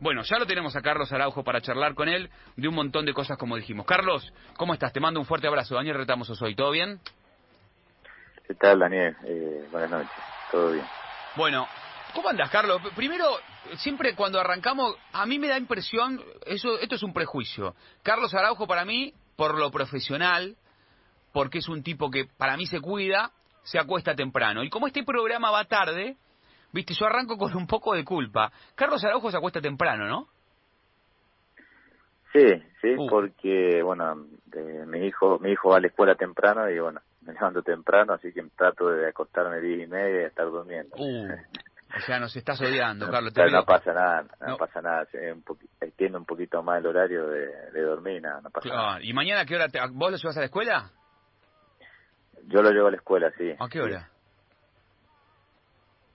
Bueno, ya lo tenemos a Carlos Araujo para charlar con él de un montón de cosas como dijimos. Carlos, ¿cómo estás? Te mando un fuerte abrazo. Daniel Retamoso soy. ¿Todo bien? ¿Qué tal, Daniel? Eh, buenas noches. Todo bien. Bueno, ¿cómo andas, Carlos? Primero, siempre cuando arrancamos, a mí me da impresión, eso, esto es un prejuicio. Carlos Araujo para mí, por lo profesional, porque es un tipo que para mí se cuida, se acuesta temprano. Y como este programa va tarde, viste, yo arranco con un poco de culpa. Carlos Araujo se acuesta temprano, ¿no? Sí, sí, uh. porque, bueno, mi hijo mi hijo va a la escuela temprano y, bueno, me levanto temprano, así que trato de acostarme diez y media y estar durmiendo. Uh. O sea, nos estás odiando, Carlos. no, pasa nada, no, pasa nada. Un extiendo un poquito más el horario de, dormir, nada, no pasa nada. ¿Y mañana qué hora? Te, ¿Vos lo llevas a la escuela? Yo lo llevo a la escuela, sí. ¿A qué hora?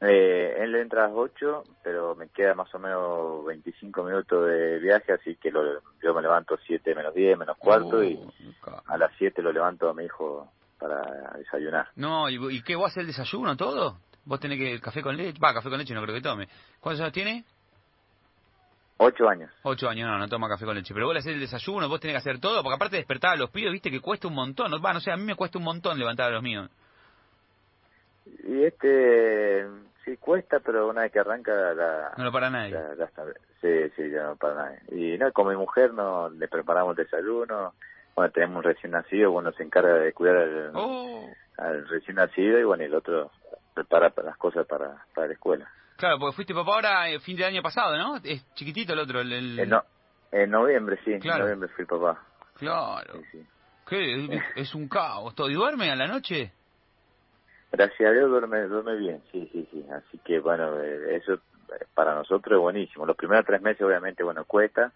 Eh, él entra a las 8, pero me queda más o menos 25 minutos de viaje, así que lo, yo me levanto 7 menos 10, menos cuarto, y a las 7 lo levanto a mi hijo para desayunar. No, ¿y, y qué? ¿Vos haces el desayuno todo? ¿Vos tenés que el café con leche? Va, café con leche no creo que tome. ¿Cuántos años tiene? Ocho años. Ocho años, no, no toma café con leche. Pero vos le haces el desayuno, vos tenés que hacer todo, porque aparte de despertar a los pibes, viste que cuesta un montón. Va, no sé, a mí me cuesta un montón levantar a los míos. Y este, sí cuesta, pero una vez que arranca la... No lo para nadie. sí, sí, ya no para nadie. Y no, con mi mujer no le preparamos el desayuno. Bueno, tenemos un recién nacido, bueno, se encarga de cuidar al, oh. al recién nacido y bueno, el otro prepara las cosas para, para la escuela. Claro, porque fuiste papá ahora eh, fin de año pasado, ¿no? Es chiquitito el otro. El, no, en noviembre, sí. En noviembre fui papá. Claro. ¿Qué? Es un caos. ¿Todo? ¿Y duerme a la noche? Gracias a Dios duerme, duerme bien, sí, sí, sí. Así que, bueno, eh, eso para nosotros es buenísimo. Los primeros tres meses, obviamente, bueno, cuesta,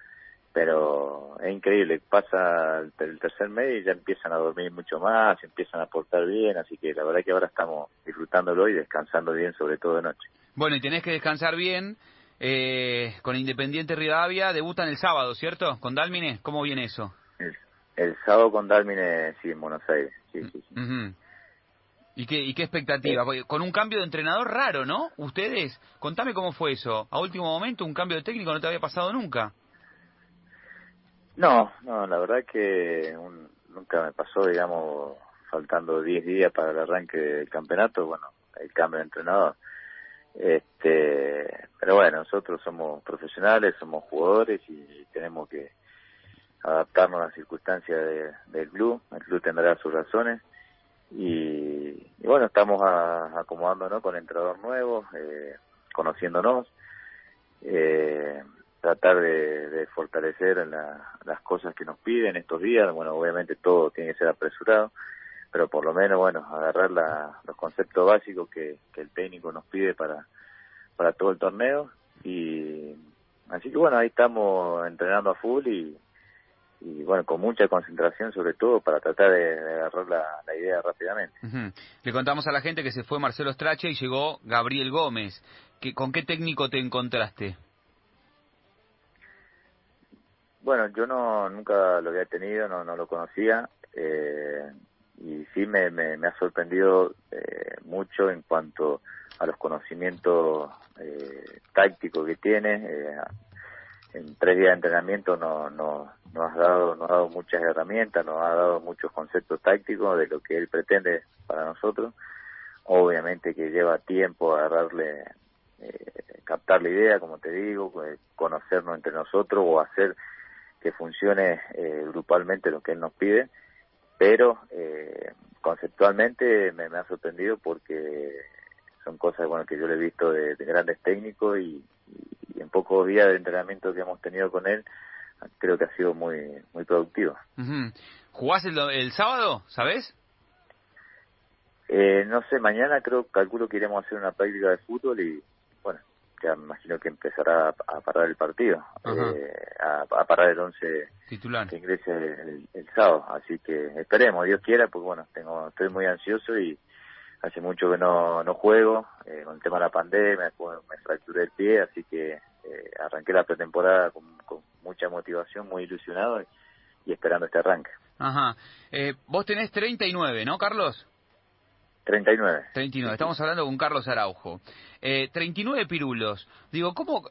pero es increíble. Pasa el tercer mes y ya empiezan a dormir mucho más, empiezan a portar bien, así que la verdad que ahora estamos disfrutándolo y descansando bien, sobre todo de noche. Bueno, y tenés que descansar bien. Eh, con Independiente Rivadavia debutan el sábado, ¿cierto? ¿Con Dálmine? ¿Cómo viene eso? El, sábado con Dálmine, sí, en Buenos Aires. Sí, sí, ¿Y qué, ¿Y qué expectativa? Eh. Con un cambio de entrenador raro, ¿no? Ustedes, contame cómo fue eso. A último momento, un cambio de técnico no te había pasado nunca. No, no, la verdad que nunca me pasó, digamos, faltando 10 días para el arranque del campeonato, bueno, el cambio de entrenador. Este, pero bueno, nosotros somos profesionales, somos jugadores y tenemos que adaptarnos a las circunstancias del club. El club tendrá sus razones y, bueno, estamos acomodándonos con entrenador nuevo, eh, conociéndonos, eh, tratar de, fortalecer las cosas que nos piden estos días. Bueno, obviamente todo tiene que ser apresurado pero por lo menos, bueno, agarrar los conceptos básicos que, el técnico nos pide para, para todo el torneo. Y así que bueno, ahí estamos entrenando a full y, y bueno, con mucha concentración sobre todo para tratar de, agarrar la, idea rápidamente. Le contamos a la gente que se fue Marcelo Strache y llegó Gabriel Gómez. ¿Qué, ¿Con qué técnico te encontraste? Bueno, yo no nunca lo había tenido, no, no lo conocía. Eh, y sí me, me, ha sorprendido eh, mucho en cuanto a los conocimientos eh, tácticos que tiene. Eh, en tres días de entrenamiento no, no, nos ha dado, nos ha dado muchas herramientas, nos ha dado muchos conceptos tácticos de lo que él pretende para nosotros. Obviamente que lleva tiempo agarrarle, eh, captar la idea, como te digo, pues, conocernos entre nosotros o hacer que funcione eh, grupalmente lo que él nos pide pero eh, conceptualmente me, ha sorprendido porque son cosas bueno que yo le he visto de, grandes técnicos y, en pocos días de entrenamiento que hemos tenido con él creo que ha sido muy muy productivo. ¿Jugás el, sábado, sabes? Eh, no sé, mañana creo, calculo que iremos a hacer una práctica de fútbol y bueno, ya me imagino que empezará a, parar el partido, eh, a, parar el once titular que ingrese el, sábado. Así que esperemos, Dios quiera, porque bueno, tengo, estoy muy ansioso y hace mucho que no, no juego, eh, con el tema de la pandemia, me fracturé el pie, así que eh, arranqué la pretemporada con, mucha motivación, muy ilusionado y, esperando este arranque. Ajá. Eh, vos tenés 39, ¿no, Carlos? 39. 39, estamos hablando con Carlos Araujo. Eh, 39 pirulos. Digo, ¿cómo,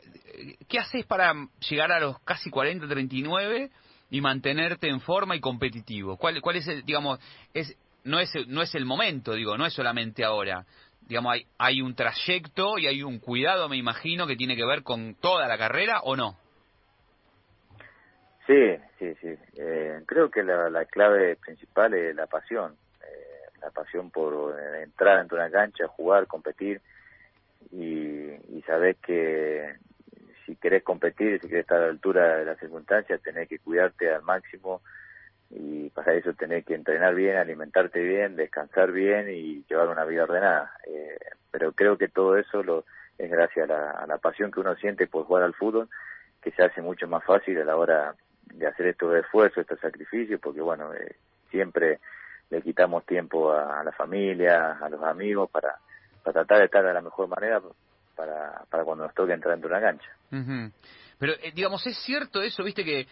¿qué haces para llegar a los casi 40, 39 y mantenerte en forma y competitivo? ¿Cuál, cuál es el, digamos, es, no, es, no es el momento, digo, no es solamente ahora. Digamos, hay, hay un trayecto y hay un cuidado, me imagino, que tiene que ver con toda la carrera o no. Sí, sí, sí. Eh, creo que la, la clave principal es la pasión la pasión por eh, entrar de una cancha, jugar, competir y, y saber que si querés competir, si querés estar a la altura de las circunstancias, tenés que cuidarte al máximo y para eso tenés que entrenar bien, alimentarte bien, descansar bien y llevar una vida ordenada. Eh, pero creo que todo eso lo, es gracias a la, pasión que uno siente por jugar al fútbol, que se hace mucho más fácil a la hora de hacer estos esfuerzos, estos sacrificios, porque bueno, eh, siempre le quitamos tiempo a, la familia, a los amigos, para, para tratar de estar de la mejor manera para, para cuando nos toque entrar de una cancha. Pero, eh, digamos, es cierto eso, viste que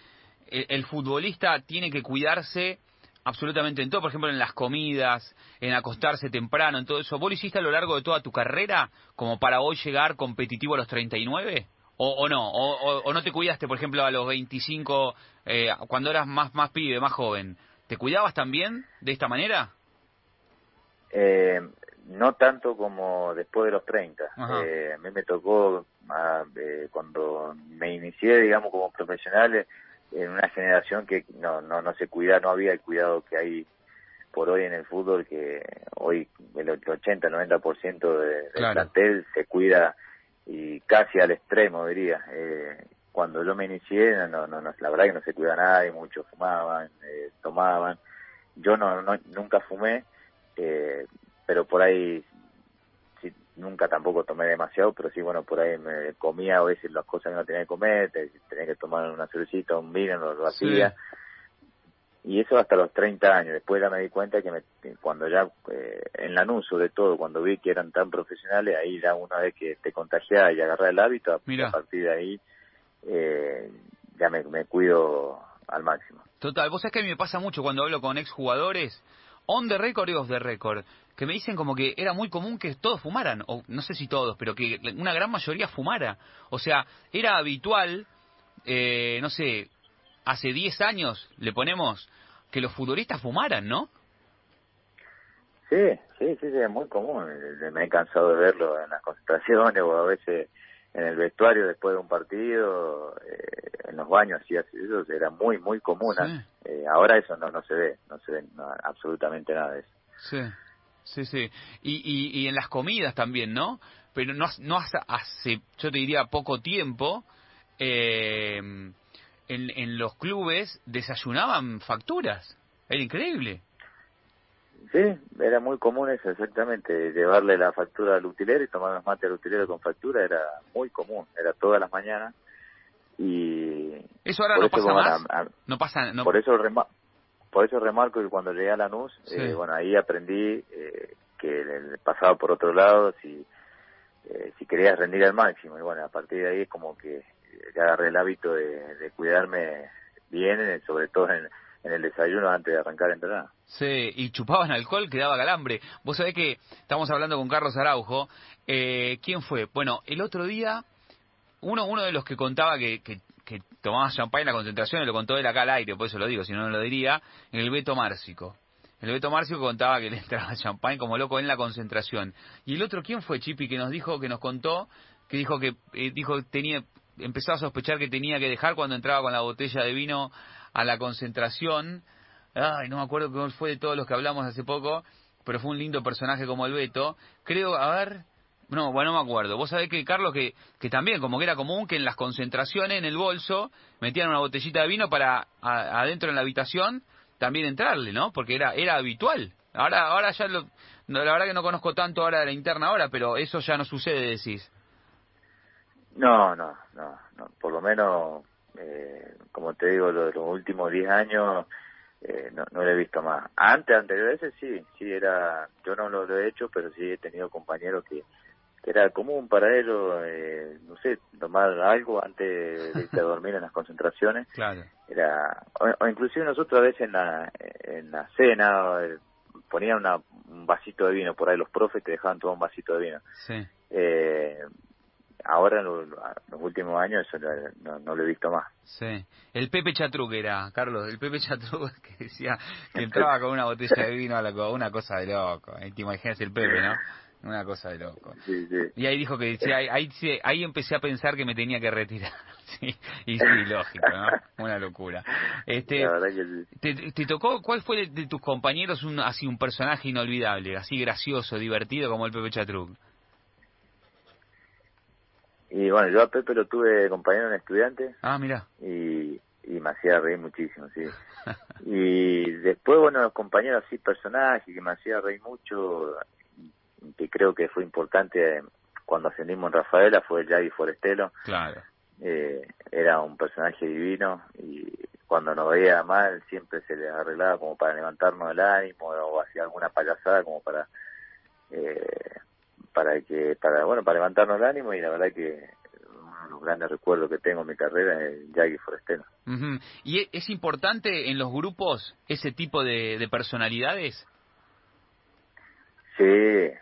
el, futbolista tiene que cuidarse absolutamente en todo, por ejemplo, en las comidas, en acostarse temprano, en todo eso. ¿Vos lo hiciste a lo largo de toda tu carrera como para hoy llegar competitivo a los 39? ¿O, o no? O, o, no te cuidaste, por ejemplo, a los 25, eh, cuando eras más, más pibe, más joven? ¿Te cuidabas también de esta manera? Eh, no tanto como después de los 30. Eh, a mí me tocó, ah, eh, cuando me inicié, digamos, como profesional, en una generación que no, no, no se cuida, no había el cuidado que hay por hoy en el fútbol, que hoy el 80, 90% de, del plantel se cuida y casi al extremo, diría. Eh, cuando yo me inicié, no, no, no, la verdad que no se cuida nadie, muchos fumaban, eh, tomaban. Yo no, no nunca fumé, eh, pero por ahí nunca tampoco tomé demasiado, pero sí, bueno, por ahí me comía a veces las cosas que no tenía que comer, tenía que tomar una cervecita, un vino, lo, hacía. Y eso hasta los 30 años. Después ya me di cuenta que me, cuando ya, eh, en Lanús sobre todo, cuando vi que eran tan profesionales, ahí ya una vez que te contagiaba y agarraba el hábito, a partir de ahí eh, ya me, cuido al máximo. Total, vos sabés que a mí me pasa mucho cuando hablo con exjugadores, on the record y off the record, que me dicen como que era muy común que todos fumaran, o no sé si todos, pero que una gran mayoría fumara. O sea, era habitual, eh, no sé, hace 10 años le ponemos que los futbolistas fumaran, ¿no? Sí, sí, sí, es muy común. Me he cansado de verlo en las concentraciones o a veces en el vestuario después de un partido, eh, en los baños, y eso era muy, muy común. Eh, ahora eso no, no se ve, no se ve absolutamente nada de eso. Sí, sí, sí. Y, y, en las comidas también, ¿no? Pero no, no hace, hace yo te diría, poco tiempo, eh, en, en los clubes desayunaban facturas. Era increíble. Sí, era muy común eso, exactamente. Llevarle la factura al utilero y tomar los mates al utilero con factura era muy común, era todas las mañanas. Y. ¿Eso ahora no pasa más? no pasa. Por, eso por eso remarco que cuando llegué a Lanús, eh, bueno, ahí aprendí eh, que pasaba por otro lado si, eh, si querías rendir al máximo. Y bueno, a partir de ahí es como que ya agarré el hábito de, de cuidarme bien, sobre todo en en el desayuno antes de arrancar a entrenar. Sí, y chupaban alcohol que daba calambre. Vos sabés que estamos hablando con Carlos Araujo. Eh, ¿Quién fue? Bueno, el otro día, uno, uno de los que contaba que, que, tomaba champán en la concentración, y lo contó él acá al aire, por eso lo digo, si no, no lo diría, el Beto Márcico. El Beto Márcico contaba que le entraba champán como loco en la concentración. Y el otro, ¿quién fue, Chipi, que nos dijo, que nos contó, que dijo que eh, dijo tenía empezó a sospechar que tenía que dejar cuando entraba con la botella de vino a la concentración. Ay, no me acuerdo cómo fue de todos los que hablamos hace poco, pero fue un lindo personaje como el Beto. Creo, a ver, no, bueno, no me acuerdo. Vos sabés que, Carlos, que, que también, como que era común que en las concentraciones, en el bolso, metían una botellita de vino para adentro en la habitación también entrarle, ¿no? Porque era, era habitual. Ahora, ahora ya lo, la verdad que no conozco tanto ahora de la interna ahora, pero eso ya no sucede, decís. No, no, no, no. por lo menos eh, como te digo, los, los últimos 10 años eh, no, no lo he visto más. Antes, anteriores sí, sí era, yo no lo, he hecho, pero sí he tenido compañeros que, era común para ellos, eh, no sé, tomar algo antes de irse a dormir en las concentraciones. Claro. Era, o, inclusive nosotros a veces en la, en la cena, ponían una, un vasito de vino, por ahí los profes te dejaban tomar un vasito de vino. Sí. Eh, ahora en los, últimos años eso no, no, lo he visto más. Sí. El Pepe Chatruc era, Carlos, el Pepe Chatruc que decía que entraba con una botella de vino a la una cosa de loco. Te imaginas el Pepe, ¿no? Una cosa de loco. Sí, sí. Y ahí dijo que sí, ahí, ahí, ahí, empecé a pensar que me tenía que retirar. Sí, y sí, lógico, ¿no? Una locura. Este, te, te, tocó, ¿cuál fue de, tus compañeros un, así un personaje inolvidable, así gracioso, divertido como el Pepe Chatruc? Y bueno, yo a Pepe lo tuve compañero en estudiante. Ah, mira. Y, y me hacía reír muchísimo, sí. y después, bueno, los compañeros así, personajes que me hacía reír mucho, que creo que fue importante cuando ascendimos en Rafaela fue Yagi Forestelo. Claro. Eh, era un personaje divino y cuando nos veía mal siempre se le arreglaba como para levantarnos el ánimo o hacía alguna payasada como para eh, para que para bueno para levantarnos el ánimo y la verdad que uno de los grandes recuerdos que tengo en mi carrera es Yagi Forestelo. ¿Y e, es importante en los grupos ese tipo de, de personalidades? Sí,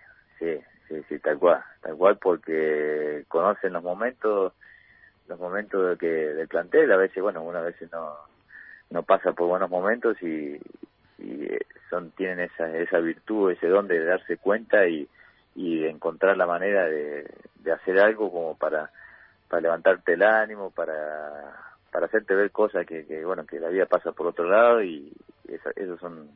Sí, sí, sí, tal cual, tal cual, porque conocen los momentos, los momentos de que del plantel, a veces, bueno, una veces no, no pasa por buenos momentos y, y son tienen esa, esa virtud, ese don de darse cuenta y, y encontrar la manera de, hacer algo como para, levantarte el ánimo, para, para hacerte ver cosas que, que bueno, que la vida pasa por otro lado y esos son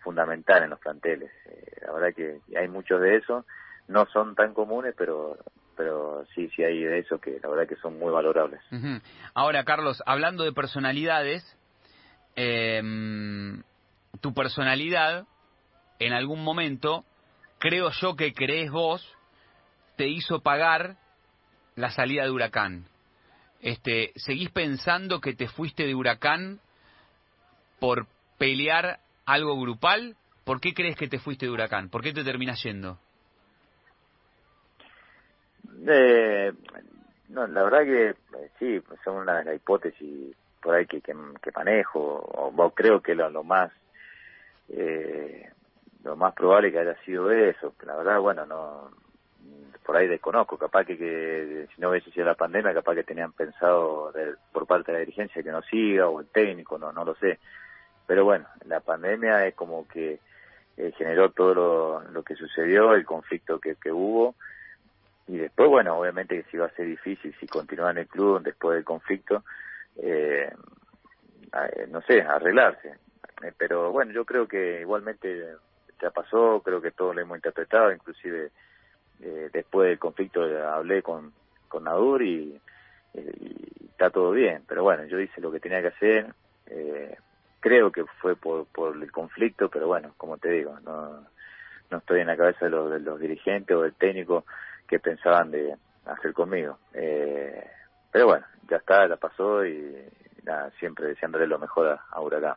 fundamental en los planteles. Eh, la verdad que hay muchos de eso, no son tan comunes, pero pero sí, sí hay de eso que la verdad que son muy valorables. Ahora, Carlos, hablando de personalidades, eh, tu personalidad, en algún momento, creo yo que crees vos, te hizo pagar la salida de Huracán. Este, ¿Seguís pensando que te fuiste de Huracán por pelear algo grupal, ¿por qué crees que te fuiste de Huracán? ¿Por qué te terminas yendo? Eh, no, la verdad que eh, sí, son una de las hipótesis por ahí que, que, manejo, o, creo que lo, lo más eh, lo más probable que haya sido eso. La verdad, bueno, no por ahí desconozco, capaz que, que si no hubiese sido la pandemia, capaz que tenían pensado por parte de la dirigencia que no siga, o el técnico, no, no lo sé pero bueno, la pandemia es como que eh, generó todo lo, que sucedió, el conflicto que, que hubo, y después, bueno, obviamente que si iba a ser difícil si continuaba en el club después del conflicto, eh, no sé, arreglarse. Eh, pero bueno, yo creo que igualmente ya pasó, creo que todos lo hemos interpretado, inclusive eh, después del conflicto hablé con, con Nadur y, y, está todo bien. Pero bueno, yo hice lo que tenía que hacer. Eh, creo que fue por, por el conflicto, pero bueno, como te digo, no, no estoy en la cabeza de los, de los dirigentes o del técnico que pensaban de hacer conmigo. Eh, pero bueno, ya está, la pasó y nada, siempre deseándole lo mejor a, a Huracán.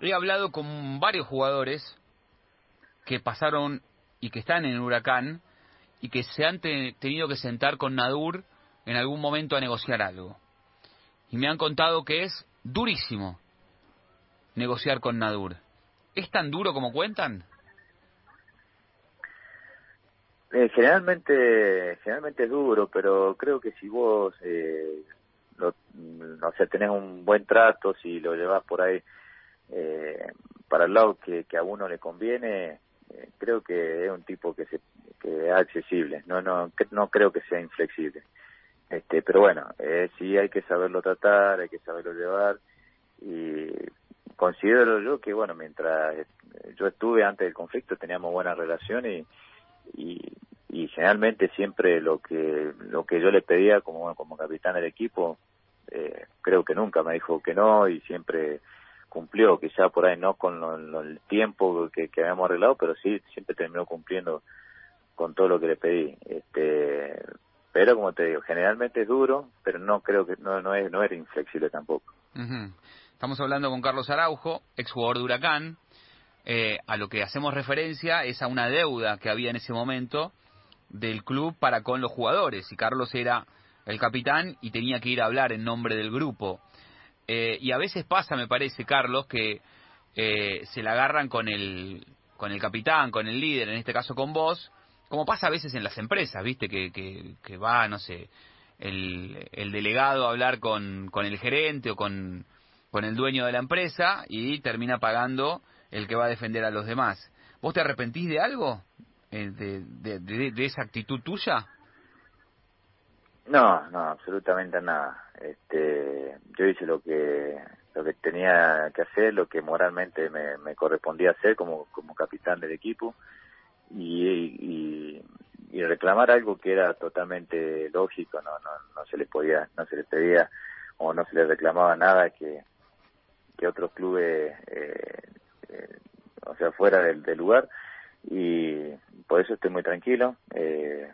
He hablado con varios jugadores que pasaron y que están en Huracán y que se han tenido que sentar con Nadur en algún momento a negociar algo. Y me han contado que es durísimo negociar con Nadur. ¿Es tan duro como cuentan? Eh, generalmente, generalmente es duro, pero creo que si vos, eh, lo, o sea, tenés un buen trato, si lo llevas por ahí eh, para el lado que a uno le conviene, eh, creo que es un tipo que se que es accesible. No, no, no creo que sea inflexible. Este, pero bueno, eh, sí hay que saberlo tratar, hay que saberlo llevar y considero yo que, bueno, mientras yo estuve antes del conflicto teníamos buena relación y, y, generalmente siempre lo que lo que yo le pedía como como capitán del equipo eh, creo que nunca me dijo que no y siempre cumplió quizá por ahí no con el tiempo que, que habíamos arreglado pero sí siempre terminó cumpliendo con todo lo que le pedí este pero como te digo generalmente es duro pero no creo que no no es no era inflexible tampoco Estamos hablando con Carlos Araujo, exjugador de Huracán. Eh, a lo que hacemos referencia es a una deuda que había en ese momento del club para con los jugadores. Y Carlos era el capitán y tenía que ir a hablar en nombre del grupo. Eh, y a veces pasa, me parece, Carlos, que eh, se la agarran con el, con el capitán, con el líder, en este caso con vos, como pasa a veces en las empresas, ¿viste? Que, que, que va, no sé, el, el delegado a hablar con, con el gerente o con, con el dueño de la empresa y termina pagando el que va a defender a los demás. ¿Vos te arrepentís de algo? Eh, de, de, de, esa actitud tuya? No, no, absolutamente nada. Este, yo hice lo que lo que tenía que hacer, lo que moralmente me, correspondía hacer como, como capitán del equipo y, y, reclamar algo que era totalmente lógico, no, no, no se le podía, no se le pedía o no se le reclamaba nada que, que otros clubes, eh, eh, o sea, fuera del, del, lugar y por eso estoy muy tranquilo. Eh,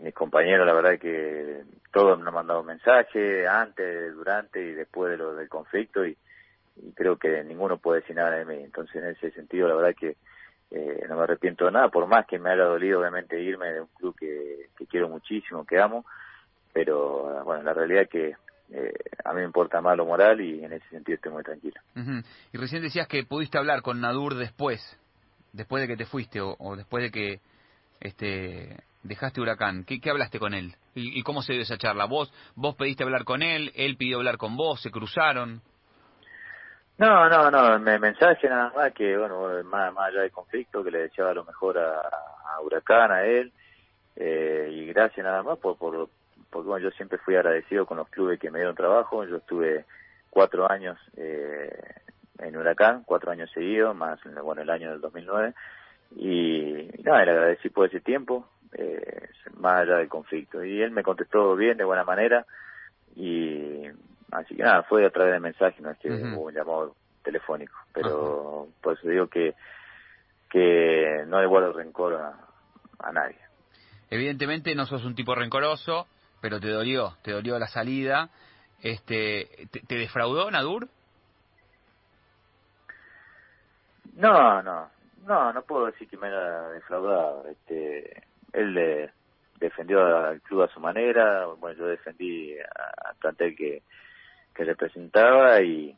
mis compañeros, la verdad que todos me han mandado mensajes antes, durante y después de lo del conflicto y, y creo que ninguno puede decir nada de mí. Entonces, en ese sentido, la verdad que eh, no me arrepiento de nada, por más que me haya dolido obviamente irme de un club que, que quiero muchísimo, que amo, pero bueno, la realidad es que eh, a mí me importa más lo moral y en ese sentido estoy muy tranquilo. Y recién decías que pudiste hablar con Nadur después, después de que te fuiste o, o después de que este dejaste Huracán. ¿Qué, qué hablaste con él? ¿Y, ¿Y, cómo se dio esa charla? ¿Vos, ¿Vos pediste hablar con él? ¿Él pidió hablar con vos? ¿Se cruzaron? No, no, no, me mensaje nada más que, bueno, más, más allá del conflicto, que le deseaba lo mejor a, Huracán, a él, eh, y gracias nada más por, por, porque bueno, yo siempre fui agradecido con los clubes que me dieron trabajo, yo estuve cuatro años eh, en Huracán, cuatro años seguidos, más, bueno, el año del 2009, y nada, le agradecí por ese tiempo, eh, más allá del conflicto, y él me contestó bien, de buena manera, y Así que nada, fue a través de mensaje, no es que hubo un llamado telefónico, pero por eso digo que, que no le guardo rencor a, a, nadie. Evidentemente no sos un tipo rencoroso, pero te dolió, te dolió la salida. Este, ¿te, te defraudó Nadur? No, no, no, no puedo decir que me haya defraudado. Este, él defendió al club a su manera, bueno, yo defendí al plantel que, que representaba y,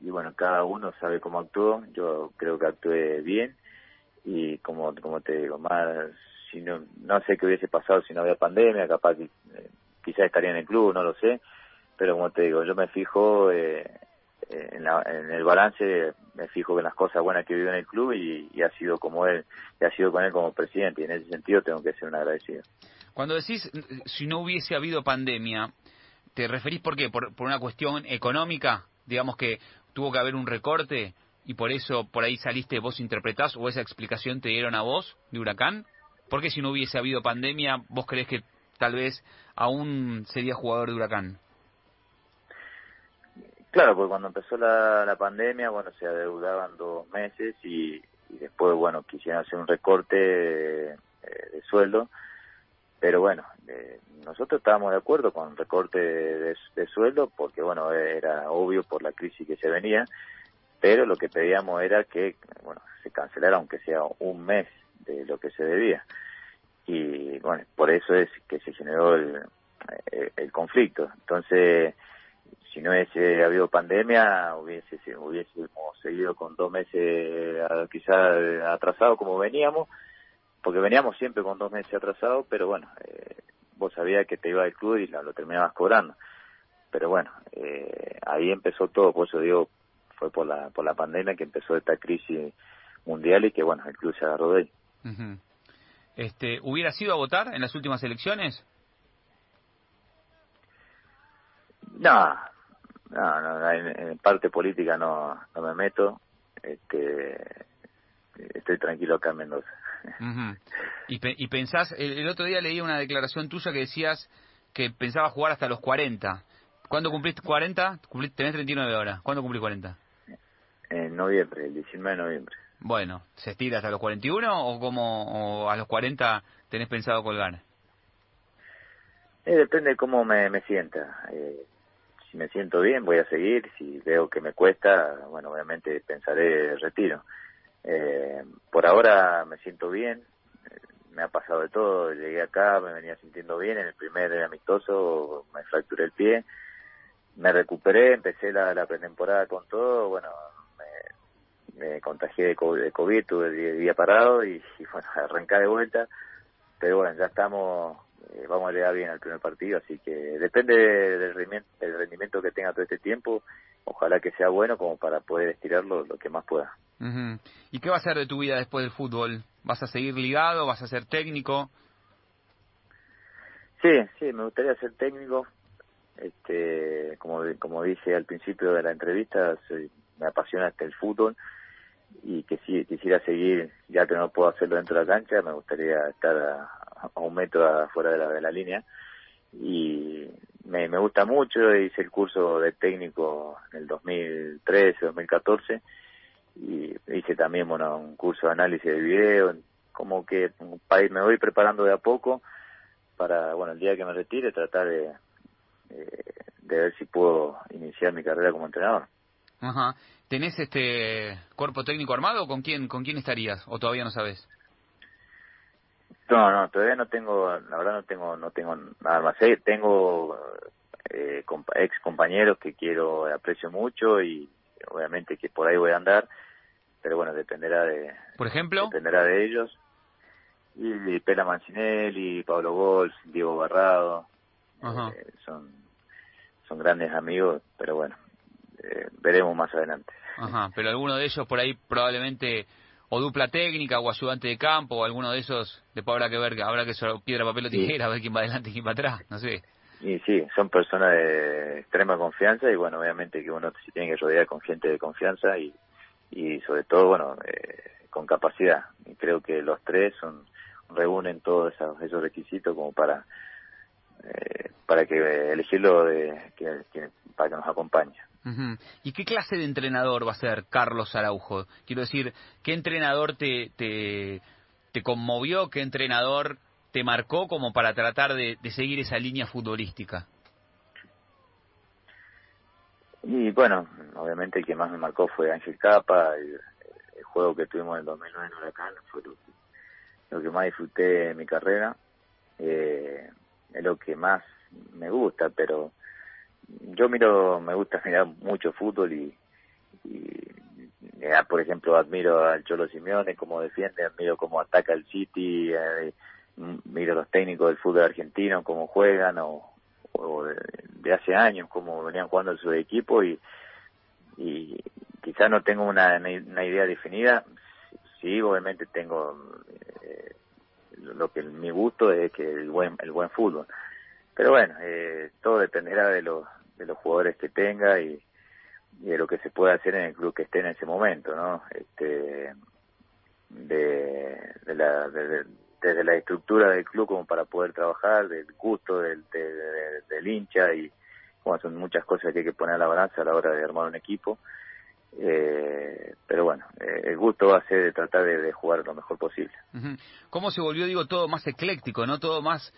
y bueno, cada uno sabe cómo actuó, yo creo que actué bien y como, como te digo, más, si no, no sé qué hubiese pasado si no había pandemia, capaz que eh, quizás estaría en el club, no lo sé, pero como te digo, yo me fijo eh, en, la, en el balance, me fijo en las cosas buenas que vive en el club y, ha sido como él, y ha sido con él como presidente y en ese sentido tengo que ser un agradecido. Cuando decís, si no hubiese habido pandemia, ¿Te referís por qué? ¿Por, ¿Por una cuestión económica? Digamos que tuvo que haber un recorte y por eso por ahí saliste, vos interpretás o esa explicación te dieron a vos de Huracán. ¿Por qué si no hubiese habido pandemia, vos crees que tal vez aún sería jugador de Huracán? Claro, porque cuando empezó la, la pandemia, bueno, se adeudaban dos meses y, y después, bueno, quisieron hacer un recorte de, de sueldo pero bueno, eh, nosotros estábamos de acuerdo con recorte de, de, sueldo porque bueno, era obvio por la crisis que se venía, pero lo que pedíamos era que bueno, se cancelara aunque sea un mes de lo que se debía. Y bueno, por eso es que se generó el, el, el conflicto. Entonces, si no hubiese habido pandemia, hubiese, hubiésemos seguido con dos meses quizás atrasados como veníamos, porque veníamos siempre con dos meses atrasados, pero bueno, eh, vos sabías que te iba al club y lo, lo terminabas cobrando. Pero bueno, eh, ahí empezó todo, por eso digo, fue por la, por la pandemia que empezó esta crisis mundial y que bueno, el club se agarró de ahí. Uh -huh. este, ¿Hubiera sido a votar en las últimas elecciones? No, no, no en, en, parte política no, no me meto. Este, estoy tranquilo acá en Mendoza. Uh -huh. y, pe y, pensás, el, el, otro día leí una declaración tuya que decías que pensabas jugar hasta los 40. ¿Cuándo cumpliste 40? Cumpliste, tenés 39 horas. ¿Cuándo cumplís 40? En noviembre, el 19 de noviembre. Bueno, ¿se estira hasta los 41 o como o a los 40 tenés pensado colgar? Eh, depende de cómo me, me sienta. Eh, si me siento bien, voy a seguir. Si veo que me cuesta, bueno, obviamente pensaré retiro. Eh, por ahora me siento bien, me ha pasado de todo, llegué acá, me venía sintiendo bien, en el primer amistoso me fracturé el pie, me recuperé, empecé la, pretemporada con todo, bueno, me, contagié de COVID, tuve el día parado y, bueno, arrancar de vuelta. Pero bueno, ya estamos, eh, vamos a llegar bien al primer partido, así que depende del rendimiento, que tenga todo este tiempo. Ojalá que sea bueno como para poder estirarlo lo que más pueda. ¿Y qué va a ser de tu vida después del fútbol? ¿Vas a seguir ligado? ¿Vas a ser técnico? Sí, sí, me gustaría ser técnico. Este, como como dije al principio de la entrevista, me apasiona este el fútbol y que si quisiera seguir, ya que no puedo hacerlo dentro de la cancha, me gustaría estar a, un metro afuera de la, de la línea. Y me, me gusta mucho, hice el curso de técnico en el 2013, 2014 y hice también bueno un curso de análisis de video, como que me voy preparando de a poco para bueno el día que me retire tratar de, de ver si puedo iniciar mi carrera como entrenador. Ajá. ¿Tenés este cuerpo técnico armado? ¿Con quién, con quién estarías? ¿O todavía no sabes? No, no, todavía no tengo, la verdad no tengo, no tengo nada más. Tengo eh, ex compañeros que quiero, aprecio mucho y obviamente que por ahí voy a andar, pero bueno, dependerá de. Por ejemplo. Dependerá de ellos. Y, Pela Mancinelli, Pablo Golf, Diego Barrado, eh, son son grandes amigos, pero bueno, eh, veremos más adelante. Ajá, pero alguno de ellos por ahí probablemente o dupla técnica o ayudante de campo o alguno de esos después habrá que ver habrá que piedra papel o tijera a ver quién va adelante y quién va atrás no sé. Y sí son personas de extrema confianza y bueno obviamente que uno se tiene que rodear con gente de confianza y y sobre todo bueno eh, con capacidad. Y creo que los tres son reúnen todos esos, esos requisitos como para eh, para que elegirlo de, que, para que nos acompañe ¿Y qué clase de entrenador va a ser Carlos Araujo? Quiero decir, ¿qué entrenador te, te, conmovió? ¿Qué entrenador te marcó como para tratar de, seguir esa línea futbolística? Y bueno, obviamente el que más me marcó fue Ángel Capa, el, juego que tuvimos en el 2009 en Huracán fue lo, que más disfruté de mi carrera, eh, es lo que más me gusta, pero yo miro, me gusta mirar mucho fútbol y, por ejemplo, admiro al Cholo Simeone como defiende, admiro cómo ataca el City, eh, miro los técnicos del fútbol argentino, cómo juegan, o, de, hace años, cómo venían jugando su equipo y, y quizás no tengo una, una idea definida, sí, obviamente tengo eh, lo que mi gusto es que el buen, el buen fútbol. Pero bueno, eh, todo dependerá de los, de los jugadores que tenga y, de lo que se pueda hacer en el club que esté en ese momento, ¿no? Este, de, de la, desde la estructura del club como para poder trabajar, del gusto del, del hincha y bueno, son muchas cosas que hay que poner a la balanza a la hora de armar un equipo. Eh, pero bueno, eh, el gusto va a ser de tratar de, jugar lo mejor posible. ¿Cómo se volvió, digo, todo más ecléctico, no todo más,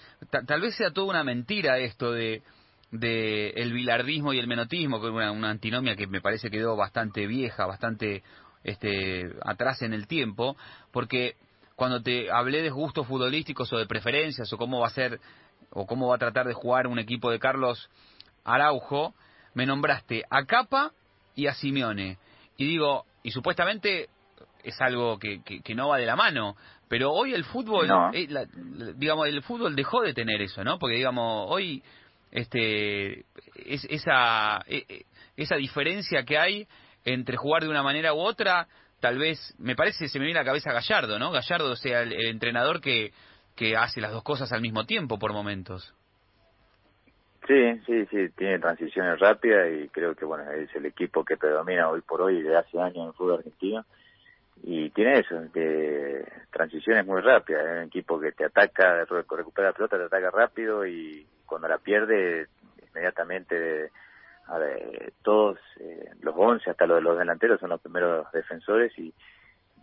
tal vez sea toda una mentira esto de de el bilardismo y el menotismo, que es una, antinomia que me parece quedó bastante vieja, bastante este, atrás en el tiempo, porque cuando te hablé de gustos futbolísticos o de preferencias o cómo va a ser o cómo va a tratar de jugar un equipo de Carlos Araujo, me nombraste a Capa y a Simeone. Y digo, y supuestamente es algo que, que, no va de la mano, pero hoy el fútbol, eh, digamos, el fútbol dejó de tener eso, ¿no? Porque digamos, hoy este es, esa e, e, esa diferencia que hay entre jugar de una manera u otra tal vez me parece se me viene la cabeza Gallardo no Gallardo sea el, entrenador que que hace las dos cosas al mismo tiempo por momentos. Sí sí sí tiene transiciones rápidas y creo que bueno es el equipo que predomina hoy por hoy de hace años en el fútbol argentino. Y tiene eso, que transiciones muy rápidas, es un equipo que te ataca, recupera la pelota, te ataca rápido y cuando la pierde, inmediatamente a ver, todos, eh, los 11 hasta los, los delanteros son los primeros defensores y,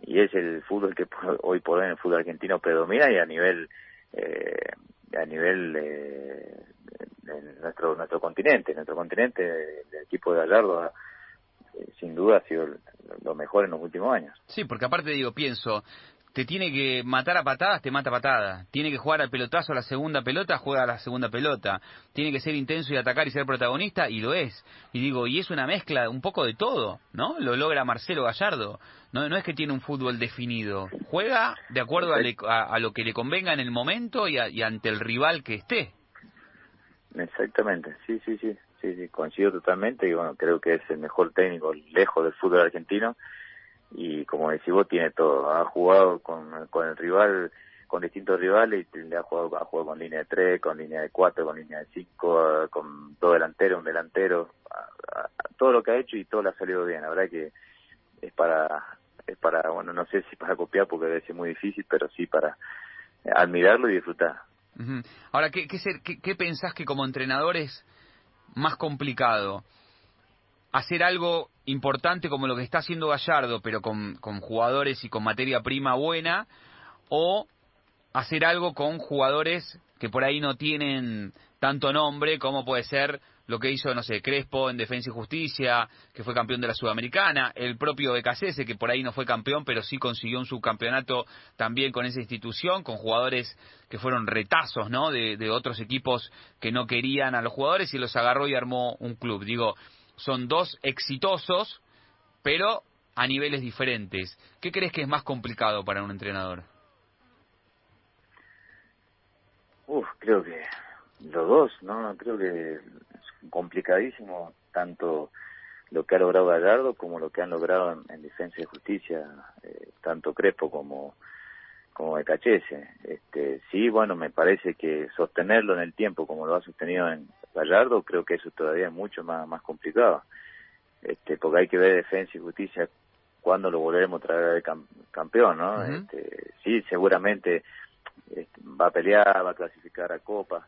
y es el fútbol que hoy por hoy en el fútbol argentino predomina y a nivel eh, a nivel eh, en nuestro nuestro continente nuestro continente el equipo de Gallardo eh, sin duda ha sido lo mejor en los últimos años. Sí porque aparte digo pienso te tiene que matar a patadas, te mata a patadas. Tiene que jugar al pelotazo a la segunda pelota, juega a la segunda pelota. Tiene que ser intenso y atacar y ser protagonista, y lo es. Y digo, y es una mezcla un poco de todo, ¿no? Lo logra Marcelo Gallardo. No, no es que tiene un fútbol definido. Juega de acuerdo a, lo que le convenga en el momento y, y ante el rival que esté. Exactamente, sí, sí, sí, sí, coincido totalmente y bueno, creo que es el mejor técnico lejos del fútbol argentino y como decís vos tiene todo, ha jugado con, con el rival, con distintos rivales le ha jugado, ha jugado con línea de tres, con línea de cuatro, con línea de cinco, con dos delanteros, un delantero, todo lo que ha hecho y todo le ha salido bien, la verdad que es para, es para, bueno, no sé si para copiar porque debe ser muy difícil, pero sí para admirarlo y disfrutar. Ahora, ¿qué, qué, qué, ¿qué pensás que como entrenador es más complicado? Hacer algo importante como lo que está haciendo Gallardo, pero con, con jugadores y con materia prima buena, o hacer algo con jugadores que por ahí no tienen tanto nombre como puede ser lo que hizo, no sé, Crespo en Defensa y Justicia, que fue campeón de la Sudamericana, el propio Becasese, que por ahí no fue campeón, pero sí consiguió un subcampeonato también con esa institución, con jugadores que fueron retazos, ¿no? De, de otros equipos que no querían a los jugadores y los agarró y armó un club. Digo, son dos exitosos, pero a niveles diferentes. ¿Qué crees que es más complicado para un entrenador? Uf, creo que los dos, ¿no? Creo que es complicadísimo tanto lo que ha logrado Gallardo como lo que han logrado en, defensa de justicia, eh, tanto Crespo como como de. Este, sí, bueno, me parece que sostenerlo en el tiempo como lo ha sostenido en, Gallardo, creo que eso todavía es mucho más, más complicado. Este, porque hay que ver defensa y justicia cuándo lo volveremos a traer de campeón, ¿no? este, sí, seguramente este, va a pelear, va a clasificar a Copa,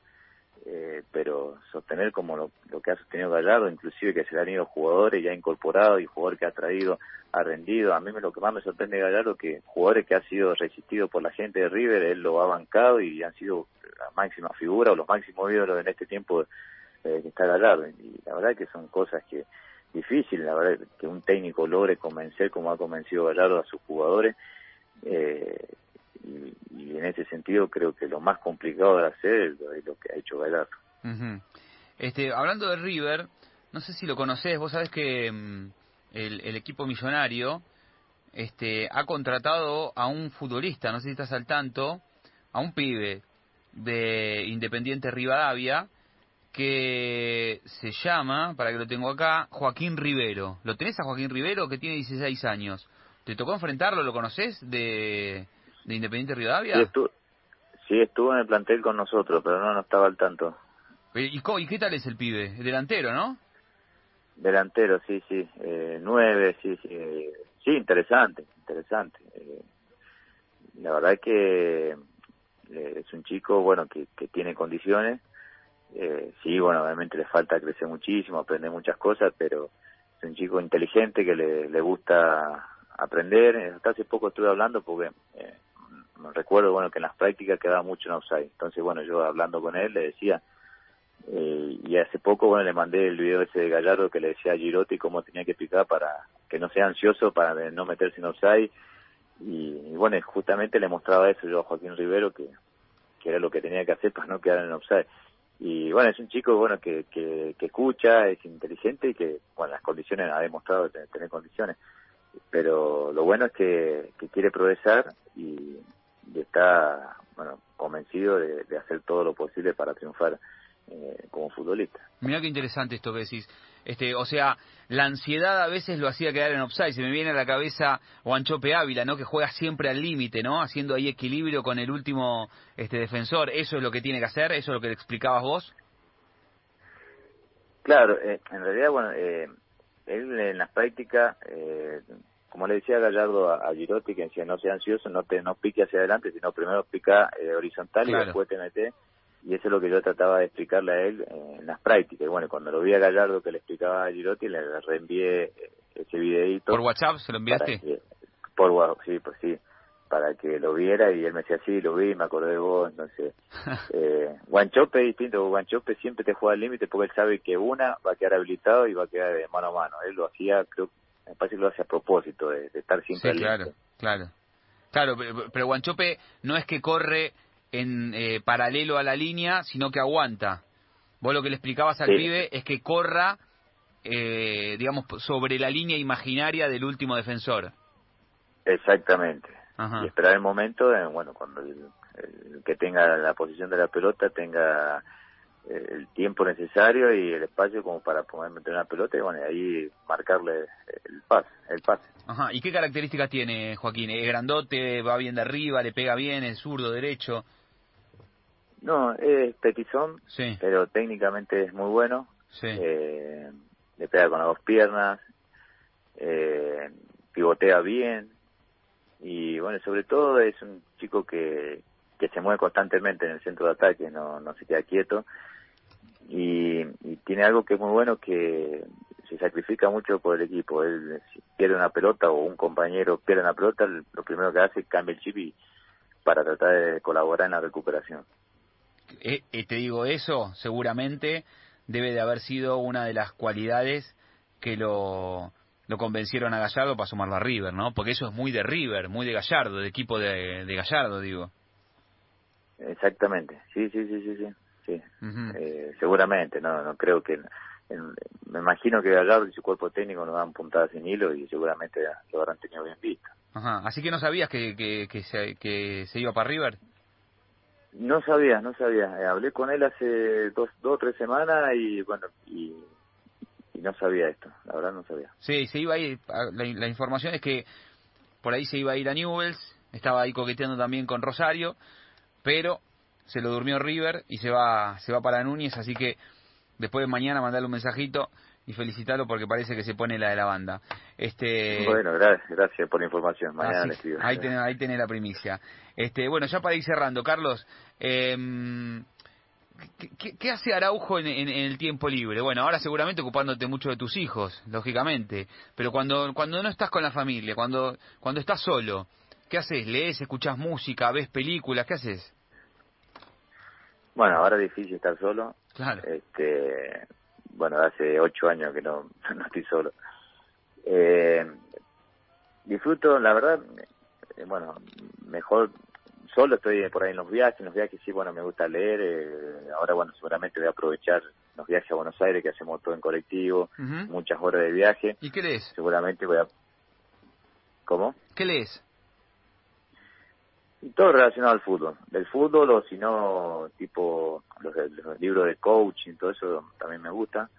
eh, pero sostener como lo, que ha sostenido Gallardo, inclusive que se le han ido jugadores ya incorporados y jugador que ha traído, ha rendido. A mí me, lo que más me sorprende de Gallardo que jugadores que han sido resistidos por la gente de River, él lo ha bancado y han sido la máxima figura o los máximos ídolos en este tiempo eh, que está Gallardo. Y la verdad que son cosas que difíciles, la verdad que un técnico logre convencer como ha convencido Gallardo a sus jugadores. Eh, y, en ese sentido creo que lo más complicado de hacer es lo, que ha hecho Gallardo. este, hablando de River, no sé si lo conoces, vos sabés que mm, el, el, equipo millonario este, ha contratado a un futbolista, no sé si estás al tanto, a un pibe de Independiente Rivadavia, que se llama, para que lo tengo acá, Joaquín Rivero. ¿Lo tenés a Joaquín Rivero que tiene 16 años? ¿Te tocó enfrentarlo? ¿Lo conoces de, de Independiente Rivadavia? Sí estuvo, en el plantel con nosotros, pero no, no estaba al tanto. ¿Y, y qué tal es el pibe? delantero, ¿no? Delantero, sí, sí. Eh, nueve, sí, sí. sí, interesante, interesante. Eh, la verdad es que eh, es un chico, bueno, que, que tiene condiciones eh, sí, bueno, obviamente le falta crecer muchísimo, aprender muchas cosas, pero es un chico inteligente que le, gusta aprender. Hasta hace poco estuve hablando porque eh, recuerdo, bueno, que en las prácticas quedaba mucho en offside. Entonces, bueno, yo hablando con él le decía, eh, y hace poco, bueno, le mandé el video ese de Gallardo que le decía a Girotti cómo tenía que picar para que no sea ansioso, para no meterse en offside. Y, y bueno, justamente le mostraba eso yo a Joaquín Rivero, que, que era lo que tenía que hacer para no quedar en offside y bueno, es un chico bueno que, que, escucha, es inteligente y que, bueno, las condiciones, ha demostrado tener, condiciones, pero lo bueno es que, quiere progresar y, está, bueno, convencido de, hacer todo lo posible para triunfar eh, como futbolista. Mira qué interesante esto que decís. Este, o sea, la ansiedad a veces lo hacía quedar en offside. Se me viene a la cabeza Guanchope Ávila, ¿no? Que juega siempre al límite, ¿no? Haciendo ahí equilibrio con el último este defensor. ¿Eso es lo que tiene que hacer? ¿Eso es lo que le explicabas vos? Claro, eh, en realidad, bueno, eh, él en las prácticas, eh, como le decía Gallardo a, Girotti, que decía no sea ansioso, no te no pique hacia adelante, sino primero pica horizontal y después te mete y eso es lo que yo trataba de explicarle a él en las prácticas. Bueno, cuando lo vi a Gallardo que le explicaba a Girotti, le reenvié eh, ese videito. ¿Por WhatsApp se lo enviaste? por WhatsApp, sí, pues sí, para que lo viera y él me decía, sí, lo vi, me acordé de vos, entonces... eh, Guanchope es distinto, Guanchope siempre te juega al límite porque él sabe que una va a quedar habilitado y va a quedar de mano a mano. Él lo hacía, creo, me parece que lo hace a propósito, de, estar siempre sí, claro, claro. Claro, pero, pero Guanchope no es que corre en eh, paralelo a la línea, sino que aguanta. Vos lo que le explicabas al Sí. pibe es que corra, eh, digamos, sobre la línea imaginaria del último defensor. Exactamente. Ajá. Y esperar el momento, de, bueno, cuando el, el que tenga la posición de la pelota tenga eh, el tiempo necesario y el espacio como para poder meter una pelota y bueno, y ahí marcarle el pase, el pase. Ajá. ¿Y qué características tiene Joaquín? ¿Es grandote, va bien de arriba, le pega bien, es zurdo, derecho? No, es petizón, Sí, pero técnicamente es muy bueno. sí. Eh, le pega con las dos piernas, eh, pivotea bien y bueno, sobre todo es un chico que, que se mueve constantemente en el centro de ataque, no, no se queda quieto y, y tiene algo que es muy bueno que se sacrifica mucho por el equipo. Él si pierde una pelota o un compañero pierde una pelota, lo primero que hace es cambia el chip y para tratar de colaborar en la recuperación. Eh, eh, te digo eso, seguramente debe de haber sido una de las cualidades que lo, lo convencieron a Gallardo para sumarlo a River, ¿no? Porque eso es muy de River, muy de Gallardo, de equipo de, de Gallardo, digo. Exactamente, sí, sí, sí, sí, sí. sí. Eh, seguramente, no, no creo que. en- me imagino que Gallardo y su cuerpo técnico nos dan puntadas sin hilo y seguramente lo habrán tenido bien visto. Ajá. Así que no sabías que, que, que, se, que se iba para River. No sabía, no sabía. Eh, hablé con él hace dos, o tres semanas y bueno, y, y no sabía esto, la verdad no sabía. Sí, se iba a ir. la información es que por ahí se iba a ir a Newells, estaba ahí coqueteando también con Rosario, pero se lo durmió River y se va, se va para Núñez, así que después de mañana mandarle un mensajito y felicitarlo porque parece que se pone la de la banda. Este, Bueno, gracias, gracias por la información. Mañana le escribo. ahí tenés, ahí tenés la primicia. Este, bueno, ya para ir cerrando, Carlos, em, ¿qué, qué- qué hace Araujo en, en- en el tiempo libre? Bueno, ahora seguramente ocupándote mucho de tus hijos, lógicamente, pero cuando, cuando no estás con la familia, cuando, cuando estás solo, ¿qué haces? ¿Lees, escuchás música, ves películas? ¿Qué haces? Bueno, ahora es difícil estar solo. Claro. Este, bueno, hace ocho años que no, no estoy solo. Eh, disfruto, la verdad, eh, bueno, mejor solo estoy por ahí en los viajes, en los viajes sí, bueno, me gusta leer, eh, ahora bueno, seguramente voy a aprovechar los viajes a Buenos Aires que hacemos todo en colectivo, muchas horas de viaje, ¿Y qué lees? seguramente voy a... ¿Cómo? ¿Qué lees? Y todo relacionado al fútbol, del fútbol o si no, tipo los, los libros de coaching, todo eso también me gusta,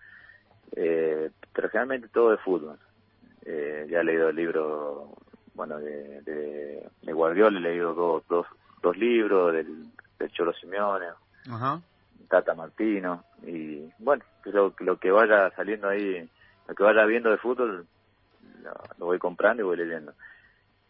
eh, pero generalmente todo de fútbol. Eh, ya he leído el libro, bueno, de, de, de Guardiola, he leído dos, dos, dos libros del, del Cholo Simeone, Ajá. Tata Martino, y bueno, lo, lo que vaya saliendo ahí, lo que vaya viendo de fútbol, lo, lo voy comprando y voy leyendo.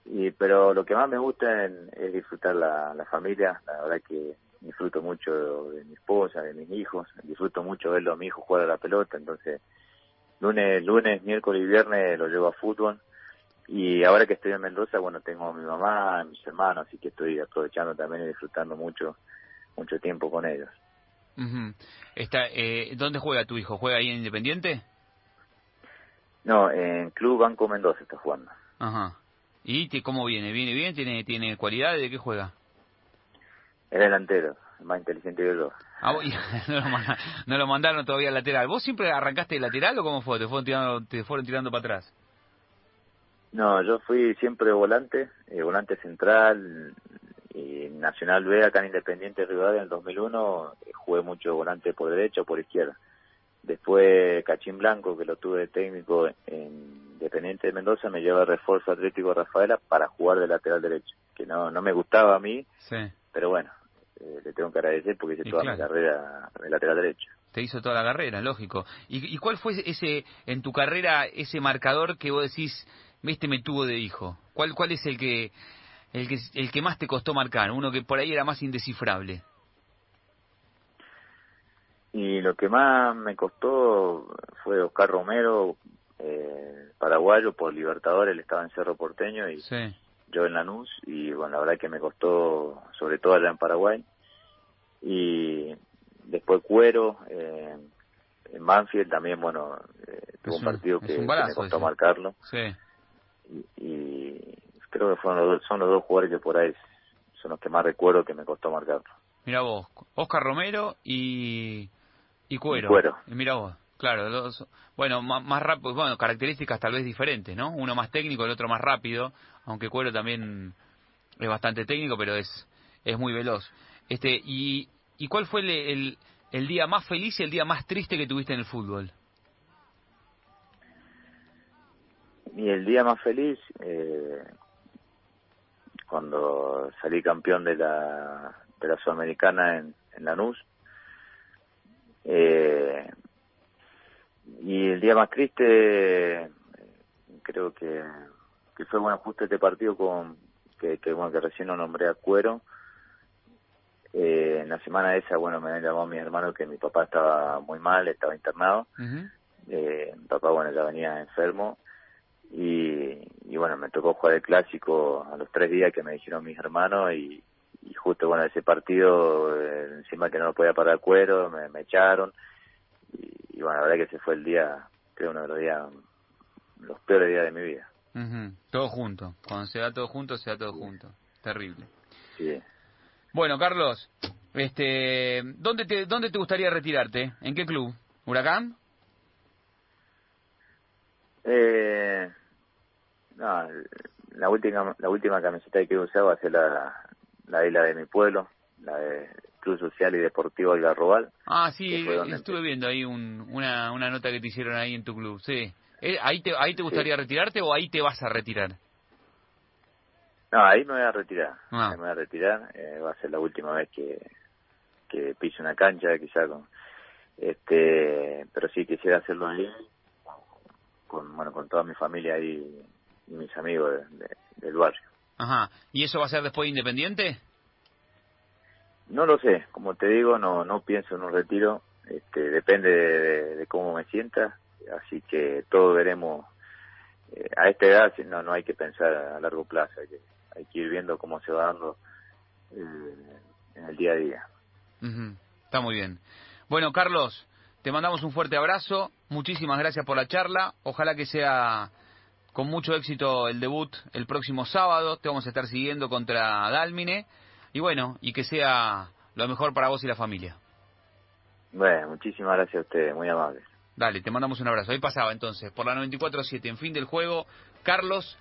Y, pero lo que más me gusta en- es disfrutar la, la familia, la verdad que disfruto mucho de mi esposa, de mis hijos, disfruto mucho verlo a mi hijo jugar a la pelota, entonces lunes, lunes, miércoles y viernes lo llevo a fútbol y ahora que estoy en Mendoza, bueno, tengo a mi mamá, a mis hermanos, así que estoy aprovechando también y disfrutando mucho, mucho tiempo con ellos. Ujú. Está, eh, ¿Dónde juega tu hijo? ¿Juega ahí en Independiente? No, en Club Banco Mendoza está jugando. Ajá. ¿Y te- cómo viene? ¿Viene bien? ¿Tiene, tiene cualidades? ¿De qué juega? Es delantero, más inteligente que yo. Ah, no, lo no lo mandaron todavía al lateral. ¿Vos siempre arrancaste de lateral o cómo fue? ¿Te fueron tirando, te fueron tirando para atrás? No, yo fui siempre volante, eh, volante central y Nacional B acá en Independiente Rivadavia en el 2001 eh, jugué mucho volante por derecha o por izquierda. Después Cachín Blanco, que lo tuve de técnico en Independiente de Mendoza, me lleva a refuerzo Atlético Rafaela para jugar de lateral derecho, que no, no me gustaba a mí, Sí. pero bueno, eh, le tengo que agradecer porque hice Y toda claro. mi carrera de lateral derecho. Te hizo toda la carrera, lógico. ¿Y, y cuál fue ese, en tu carrera, ese marcador que vos decís, este me tuvo de hijo? ¿Cuál, cuál es el que, el que, el que más te costó marcar? Uno que por ahí era más indescifrable. Y lo que más me costó fue Oscar Romero, eh, paraguayo por Libertadores, él estaba en Cerro Porteño y Sí. yo en Lanús y bueno, la verdad que me costó sobre todo allá en Paraguay. Y después Cuero, eh, en Banfield también, bueno, eh, tuvo un un- partido que, un que balazo me costó ese. marcarlo. Sí. Y, y creo que fueron los, son los dos jugadores que por ahí son los que más recuerdo que me costó marcar. Mira vos, Oscar Romero y, y Cuero. Cuero. Mira vos, claro, dos, bueno, más, más rápido, bueno, características tal vez diferentes, ¿no? Uno más técnico, el otro más rápido, aunque Cuero también es bastante técnico, pero es, es muy veloz. Este, y, ¿Y cuál fue el, el, el día más feliz y el día más triste que tuviste en el fútbol? Y el día más feliz, eh, cuando salí campeón de la, de la Sudamericana en, en Lanús. Eh, y el día más triste, creo que, que fue bueno justo este partido con que, que bueno que recién lo nombré a Cuero. Eh, en la semana esa, bueno, me llamó mi hermano que mi papá estaba muy mal, estaba internado. eh, mi papá, bueno, ya venía enfermo y, y bueno, me tocó jugar el clásico a los tres días que me dijeron mis hermanos y, y justo bueno ese partido eh, encima que no lo podía parar cuero me, me echaron y, y, bueno la verdad que ese fue el día creo uno de los días los peores días de mi vida. Uh -huh. todo junto. Cuando se da todo junto se da todo junto. Terrible. Sí. Bueno Carlos este dónde te dónde te gustaría retirarte en qué club huracán eh no, la última la última camiseta que he usado va a ser la, la isla de mi pueblo, la de Club Social y Deportivo Algarrobal. Ah, sí, estuve viendo ahí un, una, una nota que te hicieron ahí en tu club, sí. ¿Ahí te, ahí te gustaría sí. retirarte o ahí te vas a retirar? No, ahí me voy a retirar, ah. me voy a retirar, eh, va a ser la última vez que, que pise una cancha, quizá con, este, pero sí quisiera hacerlo ahí, con, bueno, con toda mi familia ahí y mis amigos de, de, del barrio. Ajá. ¿Y eso va a ser después independiente? No lo sé, como te digo, no no pienso en un retiro, este, depende de, de, cómo me sienta, así que todo veremos. Eh, a esta edad no no hay que pensar a largo plazo, hay que, hay que ir viendo cómo se va dando eh, en el día a día. Está muy bien. Bueno, Carlos, te mandamos un fuerte abrazo, muchísimas gracias por la charla, ojalá que sea con mucho éxito el debut el próximo sábado. Te vamos a estar siguiendo contra Dálmine. Y bueno, y que sea lo mejor para vos y la familia. Bueno, muchísimas gracias a ustedes, muy amables. Dale, te mandamos un abrazo. Ahí pasaba entonces, por la 94.7, en fin del juego, Carlos